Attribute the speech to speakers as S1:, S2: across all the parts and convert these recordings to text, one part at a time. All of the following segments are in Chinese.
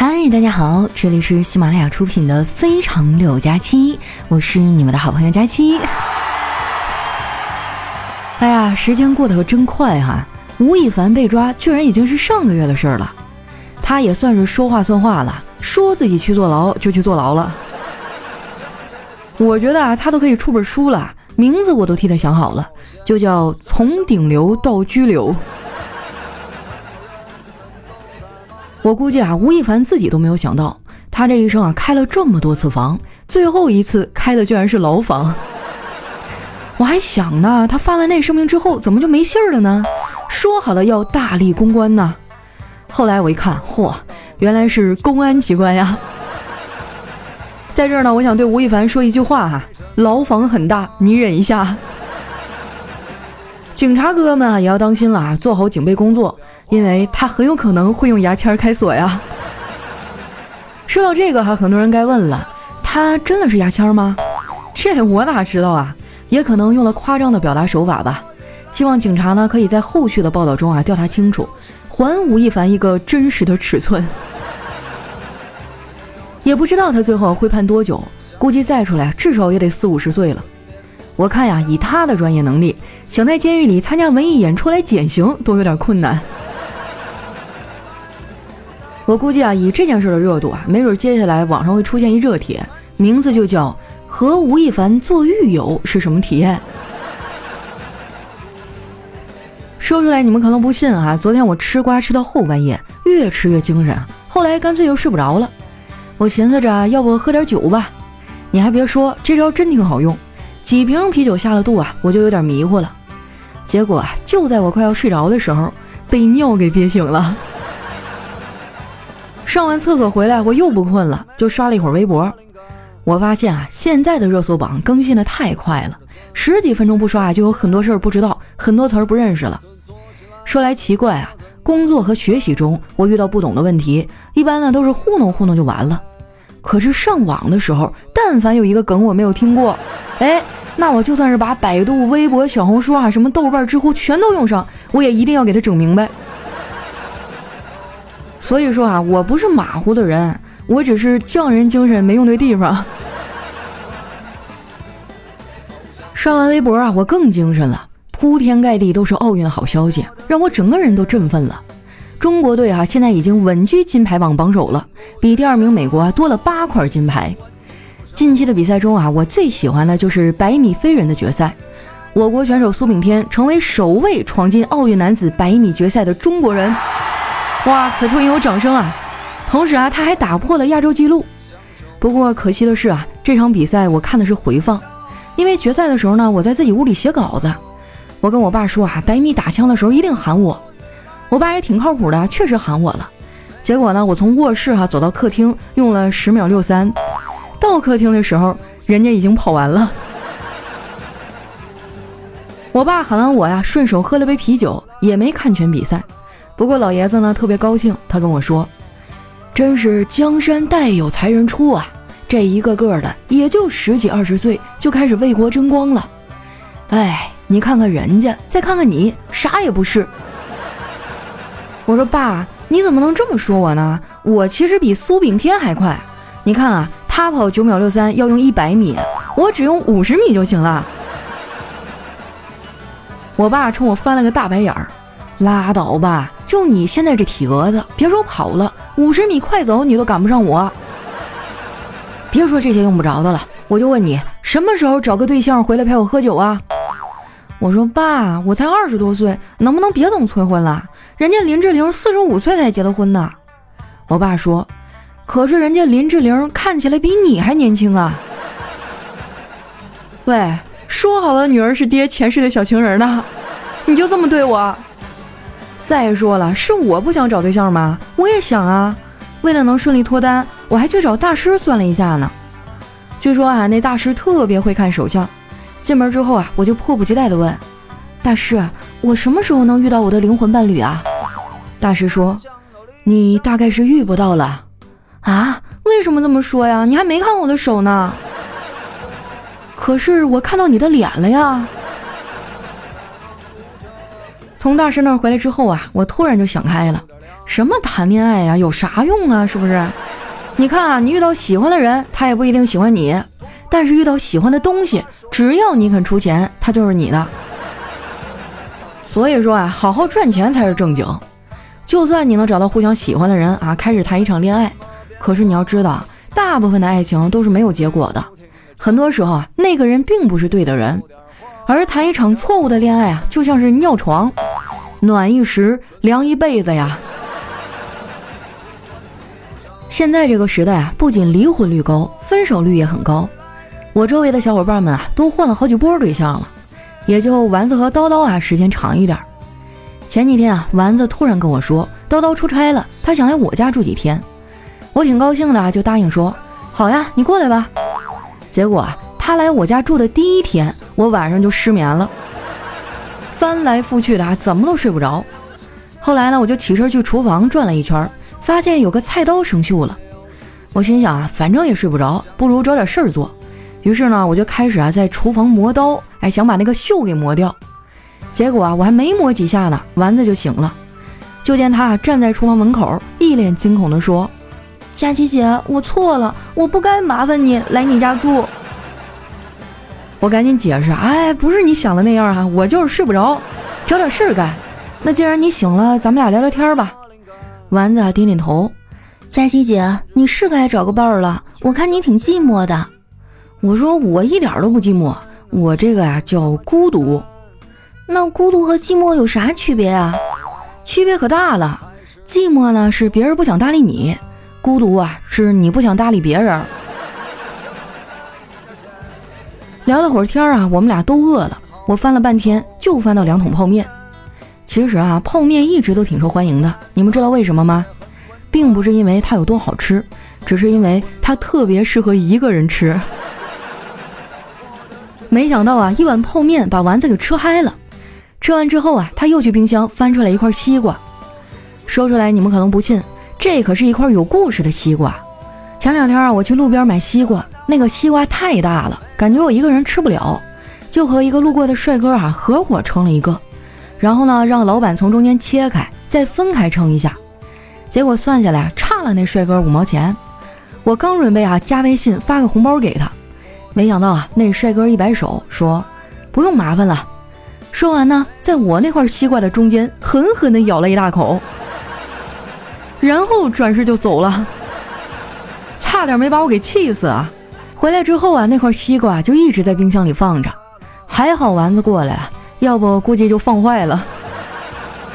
S1: 嗨，大家好，这里是喜马拉雅出品的《非常六加七》，我是你们的好朋友佳期。哎呀，时间过得可真快哈！吴亦凡被抓，居然已经是上个月的事儿了。他也算是说话算话了，说自己去坐牢就去坐牢了。我觉得啊，他都可以出本书了，名字我都替他想好了，就叫《从顶流到拘留》。我估计啊，吴亦凡自己都没有想到，他这一生啊开了这么多次房，最后一次开的居然是牢房。我还想呢，他发完那声明之后，怎么就没信儿了呢？说好了要大力公关呢。后来我一看，嚯，原来是公安机关呀！在这儿呢，我想对吴亦凡说一句话哈：牢房很大，你忍一下。警察哥哥们啊，也要当心了啊，做好警备工作。因为他很有可能会用牙签开锁呀。说到这个哈，很多人该问了，他真的是牙签吗？这我哪知道啊？也可能用了夸张的表达手法吧。希望警察呢可以在后续的报道中啊调查清楚，还吴亦凡一个真实的尺寸。也不知道他最后会判多久，估计再出来至少也得四五十岁了。我看呀，以他的专业能力，想在监狱里参加文艺演出来减刑都有点困难。我估计啊，以这件事的热度啊，没准接下来网上会出现一热帖，名字就叫“和吴亦凡做狱友是什么体验”。说出来你们可能不信啊，昨天我吃瓜吃到后半夜，越吃越精神，后来干脆就睡不着了。我寻思着，要不喝点酒吧？你还别说，这招真挺好用。几瓶啤酒下了肚啊，我就有点迷糊了。结果啊，就在我快要睡着的时候，被尿给憋醒了。上完厕所回来，我又不困了，就刷了一会儿微博。我发现啊，现在的热搜榜更新的太快了，十几分钟不刷，就有很多事儿不知道，很多词儿不认识了。说来奇怪啊，工作和学习中，我遇到不懂的问题，一般呢都是糊弄糊弄就完了。可是上网的时候，但凡有一个梗我没有听过，哎，那我就算是把百度、微博、小红书啊，什么豆瓣、知乎全都用上，我也一定要给他整明白。所以说啊，我不是马虎的人，我只是匠人精神没用对地方。刷完微博啊，我更精神了，铺天盖地都是奥运好消息，让我整个人都振奋了。中国队啊，现在已经稳居金牌榜榜首了，比第二名美国啊多了八块金牌。近期的比赛中啊，我最喜欢的就是百米飞人的决赛，我国选手苏炳添成为首位闯进奥运男子百米决赛的中国人。哇，此处应有掌声啊！同时啊，他还打破了亚洲纪录。不过可惜的是啊，这场比赛我看的是回放，因为决赛的时候呢，我在自己屋里写稿子。我跟我爸说啊，百米打枪的时候一定喊我。我爸也挺靠谱的，确实喊我了。结果呢，我从卧室哈走到客厅，用了十秒六三。到客厅的时候，人家已经跑完了。我爸喊完我呀，顺手喝了杯啤酒，也没看全比赛。不过老爷子呢特别高兴，他跟我说：“真是江山代有才人出啊！这一个个的也就十几二十岁就开始为国争光了。哎，你看看人家，再看看你，啥也不是。”我说：“爸，你怎么能这么说我呢？我其实比苏炳添还快。你看啊，他跑九秒六三要用一百米，我只用五十米就行了。”我爸冲我翻了个大白眼儿。拉倒吧！就你现在这体格子，别说跑了，五十米快走你都赶不上我。别说这些用不着的了，我就问你，什么时候找个对象回来陪我喝酒啊？我说爸，我才二十多岁，能不能别总催婚了？人家林志玲四十五岁才结的婚呢。我爸说，可是人家林志玲看起来比你还年轻啊。喂，说好的女儿是爹前世的小情人呢，你就这么对我？再说了，是我不想找对象吗？我也想啊。为了能顺利脱单，我还去找大师算了一下呢。据说啊，那大师特别会看手相。进门之后啊，我就迫不及待地问大师：“我什么时候能遇到我的灵魂伴侣啊？”大师说：“你大概是遇不到了。”啊？为什么这么说呀？你还没看我的手呢。可是我看到你的脸了呀。从大师那儿回来之后啊，我突然就想开了，什么谈恋爱呀，有啥用啊？是不是？你看啊，你遇到喜欢的人，他也不一定喜欢你；但是遇到喜欢的东西，只要你肯出钱，他就是你的。所以说啊，好好赚钱才是正经。就算你能找到互相喜欢的人啊，开始谈一场恋爱，可是你要知道，大部分的爱情都是没有结果的。很多时候啊，那个人并不是对的人，而谈一场错误的恋爱啊，就像是尿床，暖一时，凉一辈子呀。现在这个时代啊，不仅离婚率高，分手率也很高。我周围的小伙伴们啊，都换了好几波对象了，也就丸子和叨叨啊时间长一点。前几天啊，丸子突然跟我说，叨叨出差了，他想来我家住几天。我挺高兴的，就答应说好呀，你过来吧。结果啊，他来我家住的第一天，我晚上就失眠了，翻来覆去的啊，怎么都睡不着。后来呢，我就起身去厨房转了一圈，发现有个菜刀生锈了。我心想啊，反正也睡不着，不如找点事儿做。于是呢，我就开始啊在厨房磨刀，哎，想把那个锈给磨掉。结果啊，我还没磨几下呢，丸子就醒了。就见他站在厨房门口，一脸惊恐地说：“佳琪姐，我错了，我不该麻烦你来你家住。”我赶紧解释：“哎，不是你想的那样啊，我就是睡不着，找点事儿干。那既然你醒了，咱们俩聊聊天吧。”丸子点点头：“佳琪姐，你是该找个伴儿了，我看你挺寂寞的。”我说：“我一点都不寂寞，我这个呀叫孤独。”那孤独和寂寞有啥区别啊？区别可大了。寂寞呢是别人不想搭理你，孤独啊是你不想搭理别人。聊了会儿天啊，我们俩都饿了。我翻了半天，就翻到两桶泡面。其实啊，泡面一直都挺受欢迎的。你们知道为什么吗？并不是因为它有多好吃，只是因为它特别适合一个人吃。没想到啊，一碗泡面把丸子给吃嗨了。吃完之后啊，他又去冰箱翻出来一块西瓜，说出来你们可能不信，这可是一块有故事的西瓜。前两天啊，我去路边买西瓜，那个西瓜太大了，感觉我一个人吃不了，就和一个路过的帅哥啊合伙称了一个，然后呢，让老板从中间切开，再分开称一下，结果算下来差了那帅哥五毛钱。我刚准备啊加微信发个红包给他，没想到啊，那帅哥一摆手说不用麻烦了。说完呢，在我那块西瓜的中间狠狠地咬了一大口，然后转身就走了，差点没把我给气死啊！回来之后啊，那块西瓜就一直在冰箱里放着，还好丸子过来了，要不估计就放坏了。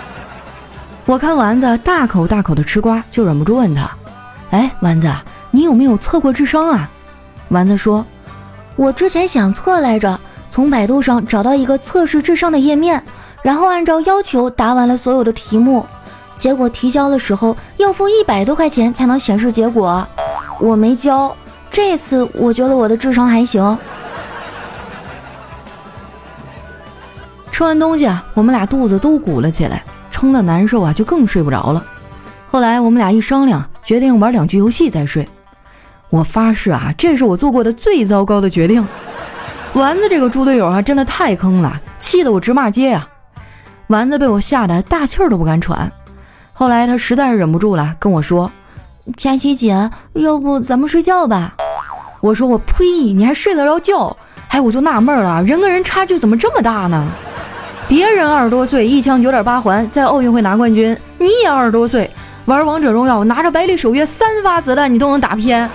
S1: 我看丸子大口大口的吃瓜，就忍不住问他：“哎，丸子，你有没有测过智商啊？”丸子说：“我之前想测来着。”从百度上找到一个测试智商的页面，然后按照要求答完了所有的题目，结果提交的时候要付一百多块钱才能显示结果，我没交。这次我觉得我的智商还行。吃完东西啊，我们俩肚子都鼓了起来，撑得难受啊，就更睡不着了。后来我们俩一商量，决定玩两局游戏再睡。我发誓啊，这是我做过的最糟糕的决定。丸子这个猪队友啊，真的太坑了，气得我直骂街呀！丸子被我吓得大气儿都不敢喘。后来他实在是忍不住了，跟我说：“佳琪姐，要不咱们睡觉吧？”我说：“我呸，你还睡得着觉？”哎，我就纳闷了，人跟人差距怎么这么大呢？别人二十多岁一枪九点八环，在奥运会拿冠军，你也二十多岁玩王者荣耀，拿着百里守约三发子弹你都能打偏。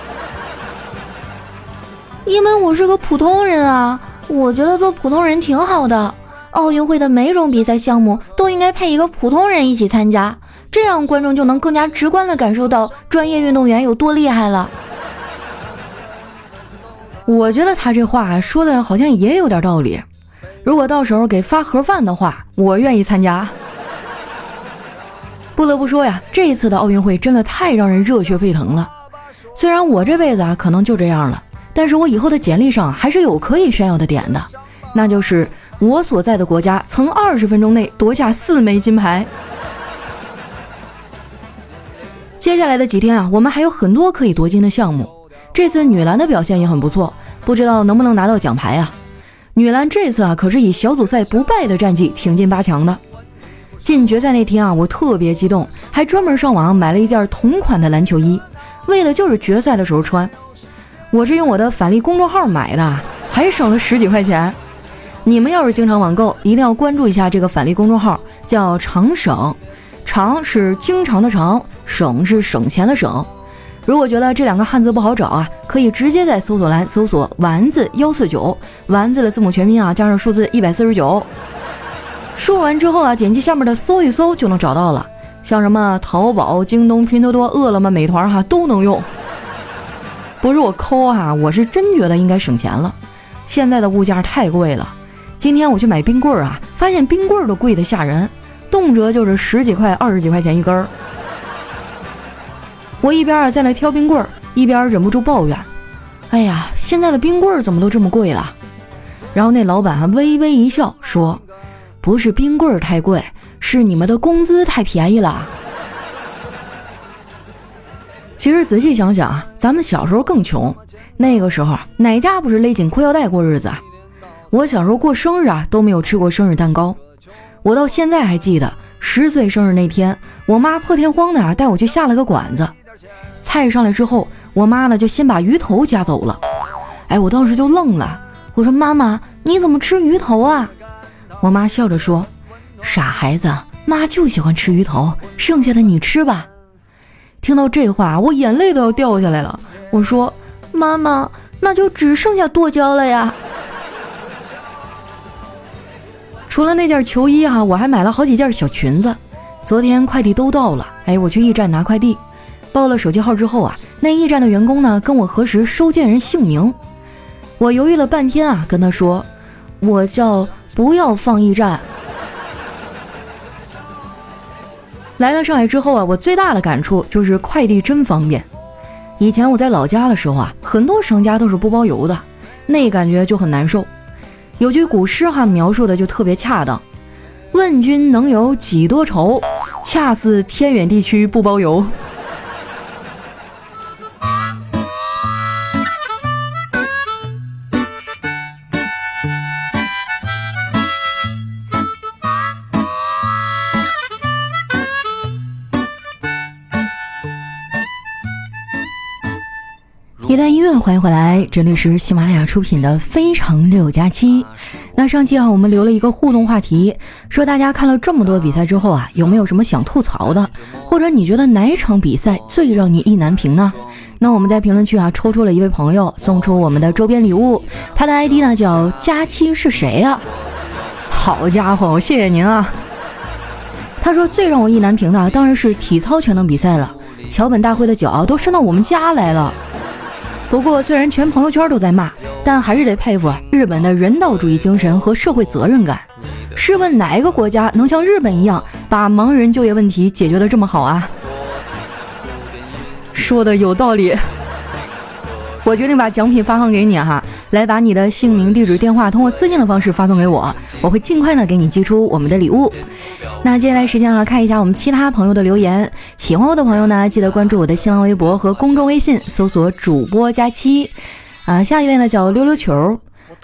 S1: 因为我是个普通人啊，我觉得做普通人挺好的。奥运会的每种比赛项目都应该配一个普通人一起参加，这样观众就能更加直观的感受到专业运动员有多厉害了。我觉得他这话说的好像也有点道理。如果到时候给发盒饭的话，我愿意参加。不得不说呀，这一次的奥运会真的太让人热血沸腾了。虽然我这辈子啊可能就这样了。但是我以后的简历上还是有可以炫耀的点的，那就是我所在的国家曾二十分钟内夺下四枚金牌。接下来的几天啊，我们还有很多可以夺金的项目。这次女篮的表现也很不错，不知道能不能拿到奖牌啊？女篮这次啊可是以小组赛不败的战绩挺进八强的。进决赛那天啊，我特别激动，还专门上网买了一件同款的篮球衣，为了就是决赛的时候穿。我是用我的返利公众号买的，还省了十几块钱。你们要是经常网购，一定要关注一下这个返利公众号，叫长省，长是经常的常，省是省钱的省。如果觉得这两个汉字不好找啊，可以直接在搜索栏搜索“丸子幺四九”，丸子的字母全拼啊，加上数字一百四十九。输入完之后啊，点击下面的搜一搜就能找到了。像什么淘宝、京东、拼多多、饿了么、美团哈都能用。不是我抠哈，我是真觉得应该省钱了。现在的物价太贵了。今天我去买冰棍儿啊，发现冰棍儿都贵得吓人，动辄就是十几块、二十几块钱一根儿。我一边啊在那挑冰棍儿，一边忍不住抱怨：“哎呀，现在的冰棍儿怎么都这么贵了？”然后那老板还微微一笑说：“不是冰棍儿太贵，是你们的工资太便宜了。”其实仔细想想啊，咱们小时候更穷，那个时候哪家不是勒紧裤腰带过日子？我小时候过生日啊都没有吃过生日蛋糕，我到现在还记得十岁生日那天，我妈破天荒的带我去下了个馆子。菜上来之后，我妈呢就先把鱼头夹走了。哎，我当时就愣了，我说：“妈妈，你怎么吃鱼头啊？”我妈笑着说：“傻孩子，妈就喜欢吃鱼头，剩下的你吃吧。”听到这话，我眼泪都要掉下来了。我说：“妈妈，那就只剩下剁椒了呀。”除了那件球衣哈，我还买了好几件小裙子。昨天快递都到了，哎，我去驿站拿快递。报了手机号之后啊，那驿站的员工呢跟我核实收件人姓名，我犹豫了半天啊，跟他说我叫不要放驿站。来了上海之后啊，我最大的感触就是快递真方便。以前我在老家的时候啊，很多商家都是不包邮的，那感觉就很难受。有句古诗哈描述的就特别恰当：问君能有几多愁，恰似偏远地区不包邮。欢迎回来，这里是喜马拉雅出品的《非常六加七》。那上期啊，我们留了一个互动话题，说大家看了这么多比赛之后啊，有没有什么想吐槽的，或者你觉得哪场比赛最让你意难平呢？那我们在评论区啊，抽出了一位朋友，送出我们的周边礼物，他的 ID 呢叫佳期是谁呀？好家伙，谢谢您啊！他说最让我意难平的当然是体操全能比赛了，桥本大会的脚都伸到我们家来了。不过，虽然全朋友圈都在骂，但还是得佩服日本的人道主义精神和社会责任感。试问哪一个国家能像日本一样把盲人就业问题解决的这么好啊？说的有道理。我决定把奖品发放给你哈，来把你的姓名、地址、电话通过私信的方式发送给我，我会尽快呢给你寄出我们的礼物。那接下来时间啊，看一下我们其他朋友的留言。喜欢我的朋友呢，记得关注我的新浪微博和公众微信，搜索主播佳期。啊，下一位呢叫溜溜球，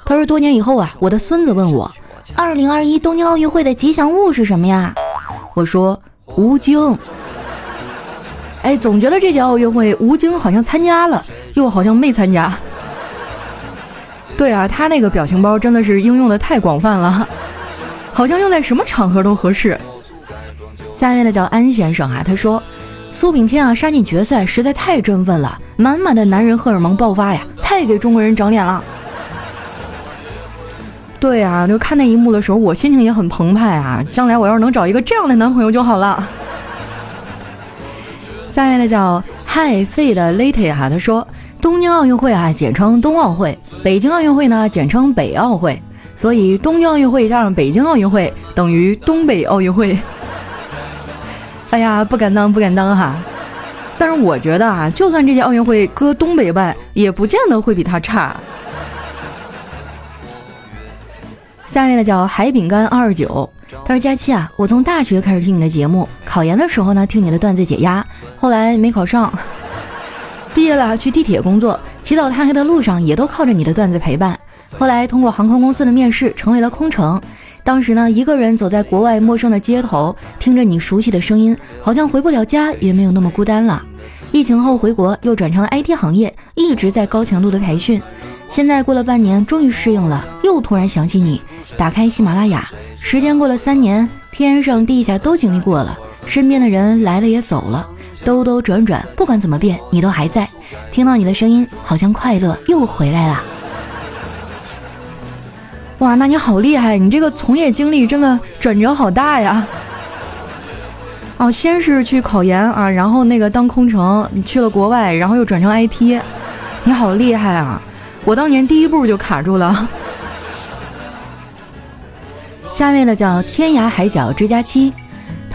S1: 他说多年以后啊，我的孙子问我，二零二一东京奥运会的吉祥物是什么呀？我说吴京。哎，总觉得这届奥运会吴京好像参加了，又好像没参加。对啊，他那个表情包真的是应用的太广泛了。好像用在什么场合都合适。下面的叫安先生啊，他说苏炳添啊杀进决赛实在太振奋了，满满的男人荷尔蒙爆发呀，太给中国人长脸了。对啊，就看那一幕的时候，我心情也很澎湃啊。将来我要是能找一个这样的男朋友就好了。下面的叫嗨费的 Lady 哈，他说东京奥运会啊简称冬奥会，北京奥运会呢简称北奥会。所以，东京奥运会加上北京奥运会等于东北奥运会。哎呀，不敢当，不敢当哈！但是我觉得啊，就算这届奥运会搁东北办，也不见得会比它差。下面的叫海饼干二二九，他说：佳期啊，我从大学开始听你的节目，考研的时候呢听你的段子解压，后来没考上，毕业了去地铁工作，起早贪黑的路上也都靠着你的段子陪伴。后来通过航空公司的面试，成为了空乘。当时呢，一个人走在国外陌生的街头，听着你熟悉的声音，好像回不了家也没有那么孤单了。疫情后回国，又转成了 IT 行业，一直在高强度的培训。现在过了半年，终于适应了，又突然想起你，打开喜马拉雅。时间过了三年，天上地下都经历过了，身边的人来了也走了，兜兜转转，不管怎么变，你都还在。听到你的声音，好像快乐又回来了。哇，那你好厉害！你这个从业经历真的转折好大呀！哦，先是去考研啊，然后那个当空乘，你去了国外，然后又转成 IT，你好厉害啊！我当年第一步就卡住了。下面的叫天涯海角追加期，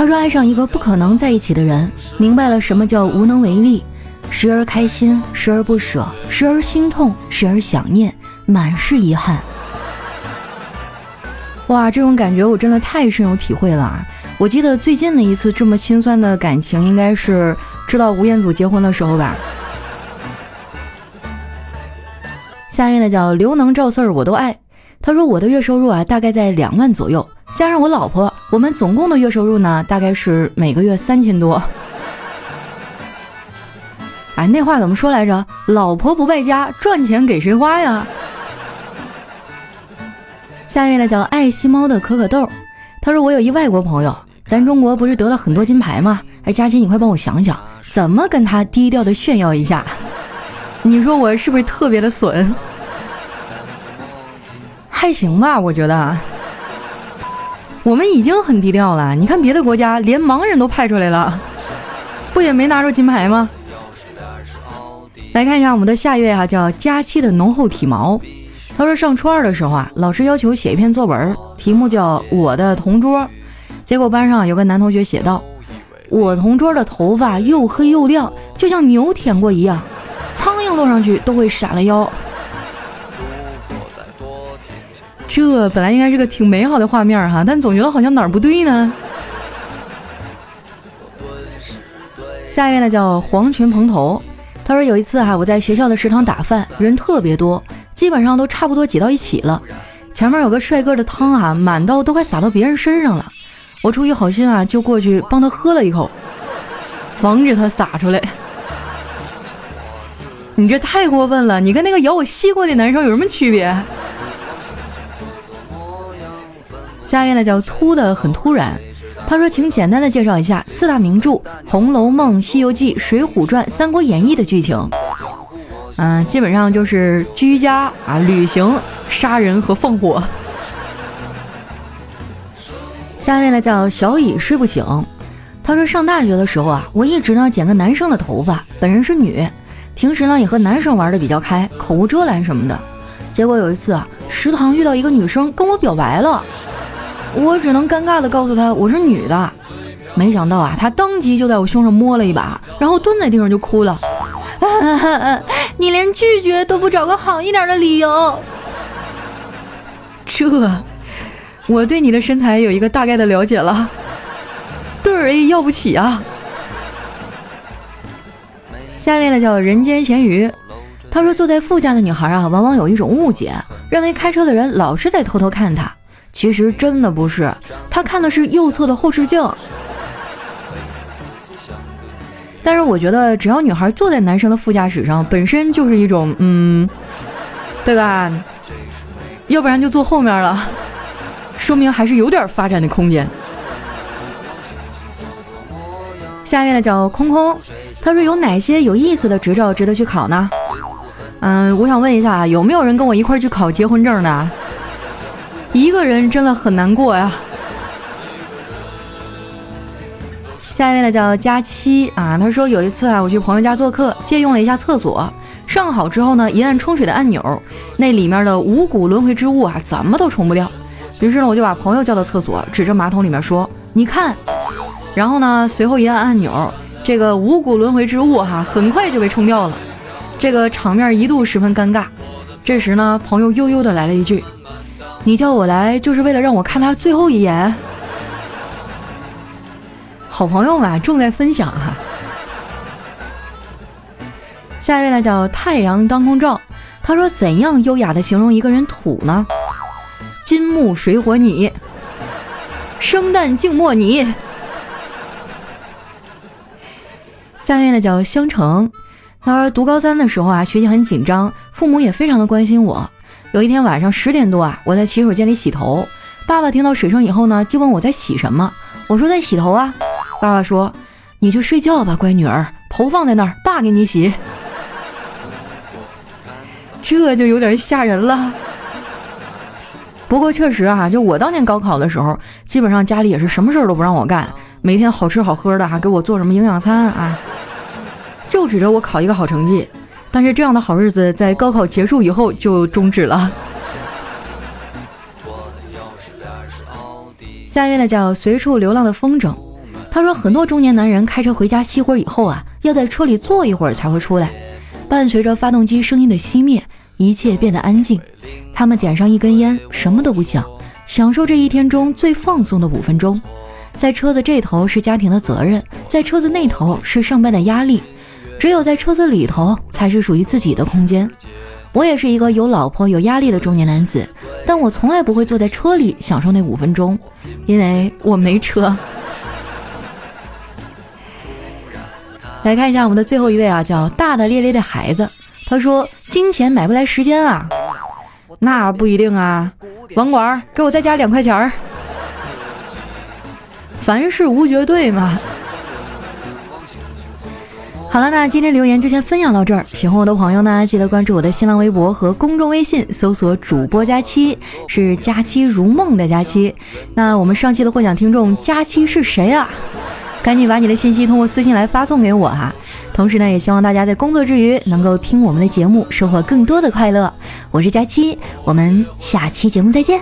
S1: 他说爱上一个不可能在一起的人，明白了什么叫无能为力，时而开心，时而不舍，时而心痛，时而想念，满是遗憾。哇，这种感觉我真的太深有体会了！我记得最近的一次这么心酸的感情，应该是知道吴彦祖结婚的时候吧。下面的叫刘能赵四儿我都爱，他说我的月收入啊大概在两万左右，加上我老婆，我们总共的月收入呢大概是每个月三千多。哎，那话怎么说来着？老婆不败家，赚钱给谁花呀？下一位呢叫爱惜猫的可可豆，他说我有一外国朋友，咱中国不是得了很多金牌吗？哎，佳琪你快帮我想想，怎么跟他低调的炫耀一下？你说我是不是特别的损？还行吧，我觉得。我们已经很低调了，你看别的国家连盲人都派出来了，不也没拿着金牌吗？来看一下我们的下一位哈，叫佳期的浓厚体毛。他说上初二的时候啊，老师要求写一篇作文，题目叫《我的同桌》。结果班上有个男同学写道：“我同桌的头发又黑又亮，就像牛舔过一样，苍蝇落上去都会闪了腰。”这本来应该是个挺美好的画面哈，但总觉得好像哪儿不对呢。下一位呢叫黄群蓬头，他说有一次哈，我在学校的食堂打饭，人特别多。基本上都差不多挤到一起了，前面有个帅哥的汤啊，满到都快洒到别人身上了。我出于好心啊，就过去帮他喝了一口，防止他洒出来。你这太过分了，你跟那个咬我西瓜的男生有什么区别？下面呢叫突的很突然，他说，请简单的介绍一下四大名著《红楼梦》《西游记》《水浒传》《三国演义》的剧情。嗯，基本上就是居家啊、旅行、杀人和放火。下面呢叫小乙睡不醒，他说上大学的时候啊，我一直呢剪个男生的头发，本人是女，平时呢也和男生玩的比较开，口无遮拦什么的。结果有一次啊，食堂遇到一个女生跟我表白了，我只能尴尬的告诉他我是女的。没想到啊，他当即就在我胸上摸了一把，然后蹲在地上就哭了。你连拒绝都不找个好一点的理由，这我对你的身材有一个大概的了解了，对儿 A 要不起啊。下面呢叫人间咸鱼，他说坐在副驾的女孩啊，往往有一种误解，认为开车的人老是在偷偷看她，其实真的不是，他看的是右侧的后视镜。但是我觉得，只要女孩坐在男生的副驾驶上，本身就是一种，嗯，对吧？要不然就坐后面了，说明还是有点发展的空间。下面的叫空空，他说有哪些有意思的执照值得去考呢？嗯，我想问一下，有没有人跟我一块去考结婚证的？一个人真的很难过呀。下一位呢叫佳期啊，他说有一次啊，我去朋友家做客，借用了一下厕所，上好之后呢，一按冲水的按钮，那里面的五谷轮回之物啊，怎么都冲不掉。于是呢，我就把朋友叫到厕所，指着马桶里面说：“你看。”然后呢，随后一按按钮，这个五谷轮回之物哈，很快就被冲掉了。这个场面一度十分尴尬。这时呢，朋友悠悠的来了一句：“你叫我来就是为了让我看他最后一眼。”好朋友嘛重在分享哈。下一位呢叫太阳当空照，他说怎样优雅的形容一个人土呢？金木水火你。生旦净末你。下面呢叫香橙，他说读高三的时候啊，学习很紧张，父母也非常的关心我。有一天晚上十点多啊，我在洗手间里洗头，爸爸听到水声以后呢，就问我在洗什么。我说在洗头啊。爸爸说：“你去睡觉吧，乖女儿，头放在那儿，爸给你洗。”这就有点吓人了。不过确实啊，就我当年高考的时候，基本上家里也是什么事儿都不让我干，每天好吃好喝的，还给我做什么营养餐啊，就指着我考一个好成绩。但是这样的好日子在高考结束以后就终止了。下一位呢叫随处流浪的风筝，他说很多中年男人开车回家熄火以后啊，要在车里坐一会儿才会出来，伴随着发动机声音的熄灭。一切变得安静，他们点上一根烟，什么都不想，享受这一天中最放松的五分钟。在车子这头是家庭的责任，在车子那头是上班的压力，只有在车子里头才是属于自己的空间。我也是一个有老婆有压力的中年男子，但我从来不会坐在车里享受那五分钟，因为我没车。来看一下我们的最后一位啊，叫大大咧咧的孩子。他说：“金钱买不来时间啊，那不一定啊。网管，给我再加两块钱儿。凡事无绝对嘛。”好了，那今天留言就先分享到这儿。喜欢我的朋友呢，记得关注我的新浪微博和公众微信，搜索“主播佳期”，是“佳期如梦”的佳期。那我们上期的获奖听众佳期是谁啊？赶紧把你的信息通过私信来发送给我哈。同时呢，也希望大家在工作之余能够听我们的节目，收获更多的快乐。我是佳期，我们下期节目再见。